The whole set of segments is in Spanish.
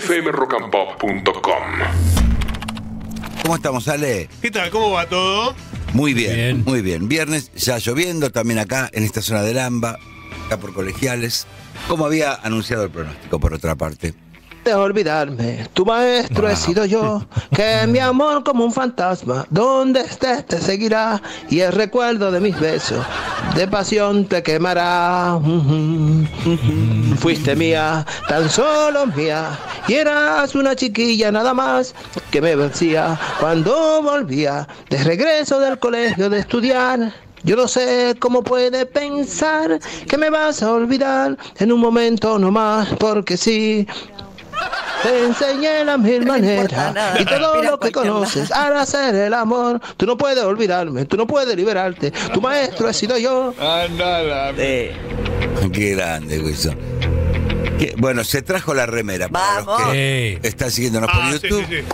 fmrockandpop.com. ¿Cómo estamos, Ale? ¿Qué tal? ¿Cómo va todo? Muy bien, Bien. muy bien. Viernes ya lloviendo también acá, en esta zona de Lamba, acá por colegiales. Como había anunciado el pronóstico, por otra parte. de olvidarme. Tu maestro he sido yo, que mi amor como un fantasma, donde estés te seguirá y el recuerdo de mis besos de pasión te quemará. Fuiste mía, tan solo mía, y eras una chiquilla nada más que me vencía cuando volvía de regreso del colegio de estudiar. Yo no sé cómo puede pensar que me vas a olvidar en un momento nomás, porque sí. Te enseñé las mil No maneras nada, y todo lo que conoces al hacer el amor. Tú no puedes olvidarme, tú no puedes liberarte. Tu maestro he sido yo. Qué grande, Wilson. Qué- Bueno, se trajo la remera para los Vamos. que Sí. están siguiéndonos por Ah, YouTube. sí, sí.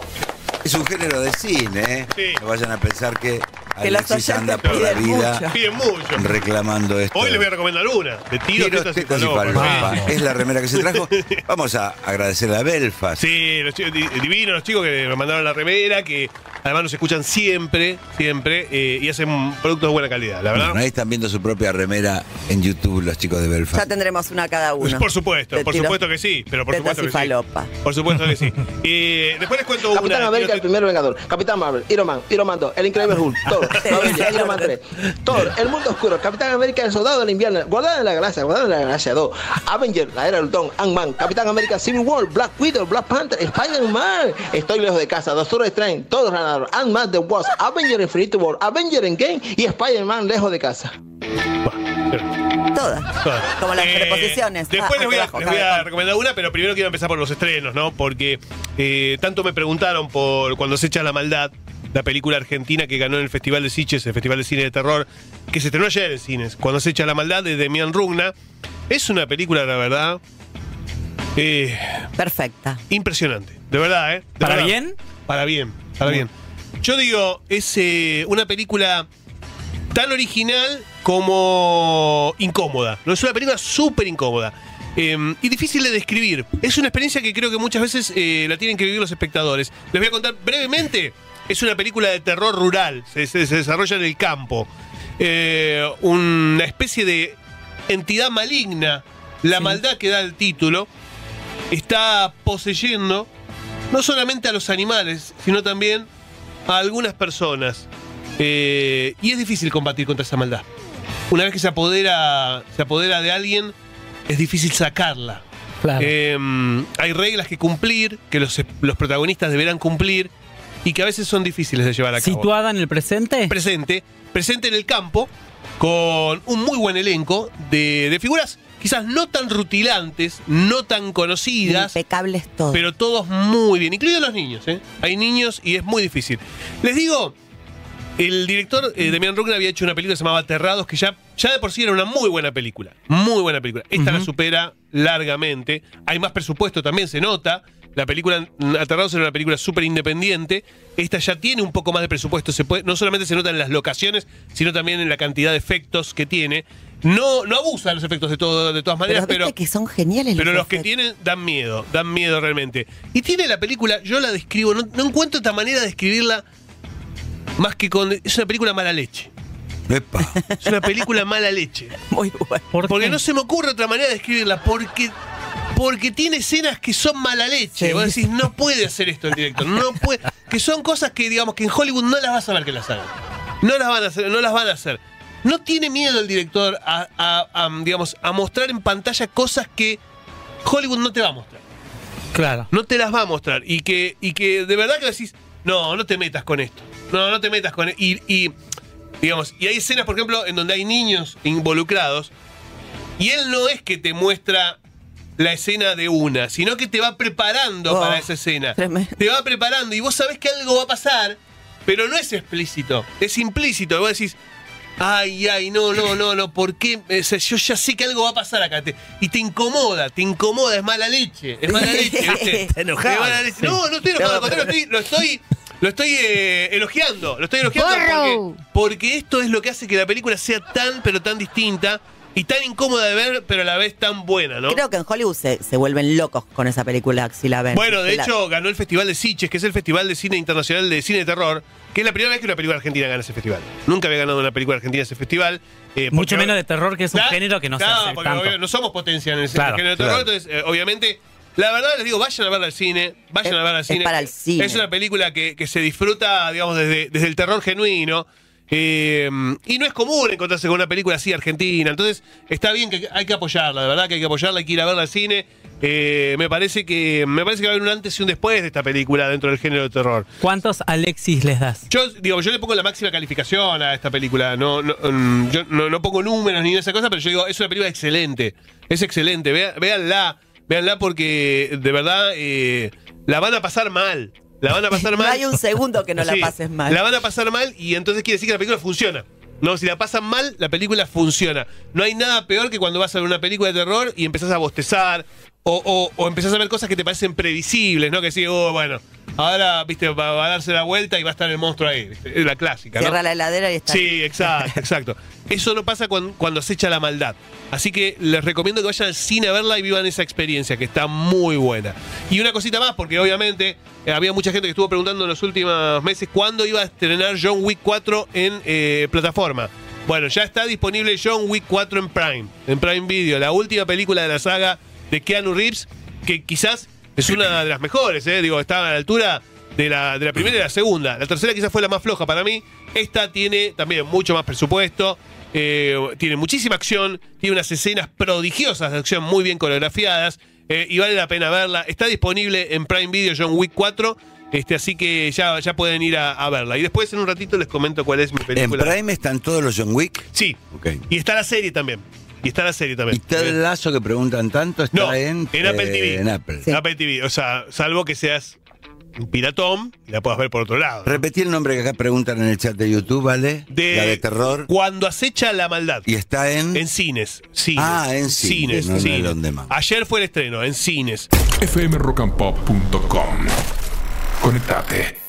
Es un género de cine, ¿eh? Sí. No vayan a pensar que Que los Alexis oyentes anda por la vida mucho. Piden mucho. reclamando esto. Hoy les voy a recomendar una. De tiros, Tiros, tetas y. Es la remera que se trajo. Vamos a agradecerle a Belfast. Sí, los chicos, di- divinos los chicos que me mandaron la remera, que además nos escuchan siempre, siempre, eh, y hacen productos de buena calidad, la verdad. Bueno, ahí están viendo su propia remera en YouTube los chicos de Ya Belfast. tendremos una cada uno. Por supuesto, De por tiros, supuesto que sí, pero por tetas supuesto y que sí. falopa. Por supuesto que sí. Eh, después les cuento una. Capitán de América, el primer vengador. Capitán Marvel, Iron Man, Iron Man 2, El Increíble Hulk, Thor, Man 3, Thor, El Mundo Oscuro, Capitán América, El Soldado del Invierno, Guardián de la Galaxia, Guardián de la Galaxia 2, Avengers, La Era del Ultron, Ant-Man, Capitán América, Civil War, Black Widow, Black Panther, Spider-Man, Estoy lejos de casa, Doctor Strange, todos ganaron, Ant-Man, The Wasp, Avengers Infinity War, Avengers Endgame y Spider-Man lejos de casa. Todas. Como las Eh, preposiciones. Después Ah, les voy, a, les voy a recomendar una, pero primero quiero empezar por los estrenos, ¿no? Porque eh, tanto me preguntaron por Cuando se echa la maldad, la película argentina que ganó en el Festival de Sitges, el Festival de Cine de Terror, que se estrenó ayer en cines. Cuando se echa la maldad de Demian Rugna. Es una película, la verdad, eh, Perfecta. impresionante. De verdad, ¿eh? De ¿Para verdad. bien? Para bien, para bien. Yo digo, es eh, una película tan original como incómoda. No es una película súper incómoda. eh, y difícil de describir. Es una experiencia que creo que muchas veces eh, la tienen que vivir los espectadores. Les voy a contar brevemente. Es una película de terror rural. Se, se- se desarrolla en el campo. Eh, una especie de entidad maligna. La maldad que da el título está poseyendo no solamente a los animales, sino también a algunas personas. Eh, y es difícil combatir contra esa maldad. Una vez que se apodera, se apodera de alguien, es difícil sacarla. Claro. Eh, hay reglas que cumplir, que los, los protagonistas deberán cumplir, y que a veces son difíciles de llevar a cabo ¿Situada en el presente? presente, presente en el campo, con un muy buen elenco de, de figuras quizás no tan rutilantes, no tan conocidas, Impecables todos. pero todos muy bien, incluidos los niños. ¿eh? Hay niños y es muy difícil. Les digo, el director eh, Demian Rugna había hecho una película que se llamaba Aterrados, que ya, ya de por sí era una muy buena película. Muy buena película. Esta la supera largamente. Hay más presupuesto, también se nota. La película Aterrados era una película súper independiente. Esta ya tiene un poco más de presupuesto. Se puede, no solamente se nota en las locaciones, sino también en la cantidad de efectos que tiene. No, no abusa de los efectos de, todo, de todas pero maneras, viste pero. que son geniales Pero los que tienen dan miedo, dan miedo realmente. Y tiene la película, yo la describo, no, no encuentro otra manera de describirla más que con. Es una película mala leche. Epa. Es una película mala leche. Muy bueno. ¿Por Porque qué? no se me ocurre otra manera de describirla, porque. Porque tiene escenas que son mala leche. Sí. Vos decís, no puede hacer esto el director. No puede. Que son cosas que, digamos, que en Hollywood no las vas a ver que las hagan. No las van a hacer, no las van a hacer. No tiene miedo el director a, a- a, digamos, a mostrar en pantalla cosas que Hollywood no te va a mostrar Claro. no te las va a mostrar. Y que, y que de verdad que decís, no, no te metas con esto. No, no te metas con esto. Y, y, digamos, y hay escenas, por ejemplo, en donde hay niños involucrados. Y él no es que te muestra la escena de una, sino que te va preparando Oh, para esa escena. tremendo. Te va preparando y vos sabés que algo va a pasar, pero no es explícito, es implícito. Y vos decís, ay, ay, no, no, no, no, ¿por qué? O sea, yo ya sé que algo va a pasar acá. Te- y te incomoda, te incomoda, es mala leche. Es mala leche, ¿viste? Está enojado. Es mala leche. No, no estoy enojado, estoy- lo estoy. Lo estoy eh, elogiando, lo estoy elogiando porque, porque esto es lo que hace que la película sea tan, pero tan distinta. Y tan incómoda de ver, pero a la vez tan buena, ¿no? Creo que en Hollywood se, se vuelven locos con esa película si la ven. Bueno, de La- hecho, ganó el Festival de Sitges, que es el Festival de Cine Internacional de Cine de Terror, que es la primera vez que una película argentina gana ese festival. Nunca había ganado una película argentina ese festival. eh, Mucho menos de terror, que es un Claro, género que no claro, se hace porque tanto. obvio, no somos potencia en el Claro, género de terror, claro. entonces, eh, obviamente, la verdad les digo, vayan a verla al cine, vayan Es- a verla al es cine. para el cine. Es una película que, que se disfruta, digamos, desde, desde el terror genuino. Eh, y no es común encontrarse con una película así argentina. Entonces, está bien que hay que apoyarla, de verdad que hay que apoyarla, hay que ir a verla al cine. Eh, me parece que me parece que va a haber un antes y un después de esta película dentro del género de terror. ¿Cuántos Alexis les das? Yo digo, yo le pongo la máxima calificación a esta película. No, no, mm, yo no, no pongo números ni esa cosa, pero yo digo, es una película excelente. Es excelente. Vea- véanla. Véanla porque de verdad eh, la van a pasar mal. La van a pasar No mal. hay un segundo que no la pases mal. La van a pasar mal y entonces quiere decir que la película funciona. No, si la pasan mal, la película funciona. No hay nada peor que cuando vas a ver una película de terror y empezás a bostezar o, o- o empezás a ver cosas que te parecen previsibles, ¿no? Que sí, oh, bueno, ahora, viste, va, va a darse la vuelta y va a estar el monstruo ahí. ¿viste? Es la clásica, ¿no? Cierra la heladera y está. Sí, exacto, exacto. Eso no pasa cuando, cuando se echa la maldad. Así que les recomiendo que vayan al cine a verla y vivan esa experiencia, que está muy buena. Y una cosita más, porque obviamente eh, había mucha gente que estuvo preguntando en los últimos meses cuándo iba a estrenar John Wick 4 en eh, plataforma. Bueno, ya está disponible John Wick 4 en Prime, en Prime Video, la última película de la saga de Keanu Reeves, que quizás es una de las mejores, ¿eh? digo, está a la altura de la, de la primera y la segunda. La tercera quizás fue la más floja para mí. Esta tiene también mucho más presupuesto. eh, tiene muchísima acción. Tiene unas escenas prodigiosas de acción muy bien coreografiadas. eh, y vale la pena verla. Está disponible en Prime Video John Wick 4. Este, así que ya, ya pueden ir a, a verla. Y después en un ratito les comento cuál es mi En película. Prime están todos los John Wick. Sí. Ok. Y está la serie también. Y está la serie Y también. Ted Lazo que preguntan tanto está No, en, en Apple TV. En Apple. Sí. Apple TV. O sea, salvo que seas un piratón y la puedas ver por otro lado. ¿no? Repetí el nombre que acá preguntan en el chat de YouTube, ¿vale? De- La de terror. Cuando acecha la maldad. Y está en. En cines. cines Ah, en cines, no en el on demand. Ayer fue el estreno, en cines. fmrockandpop.com. Conectate.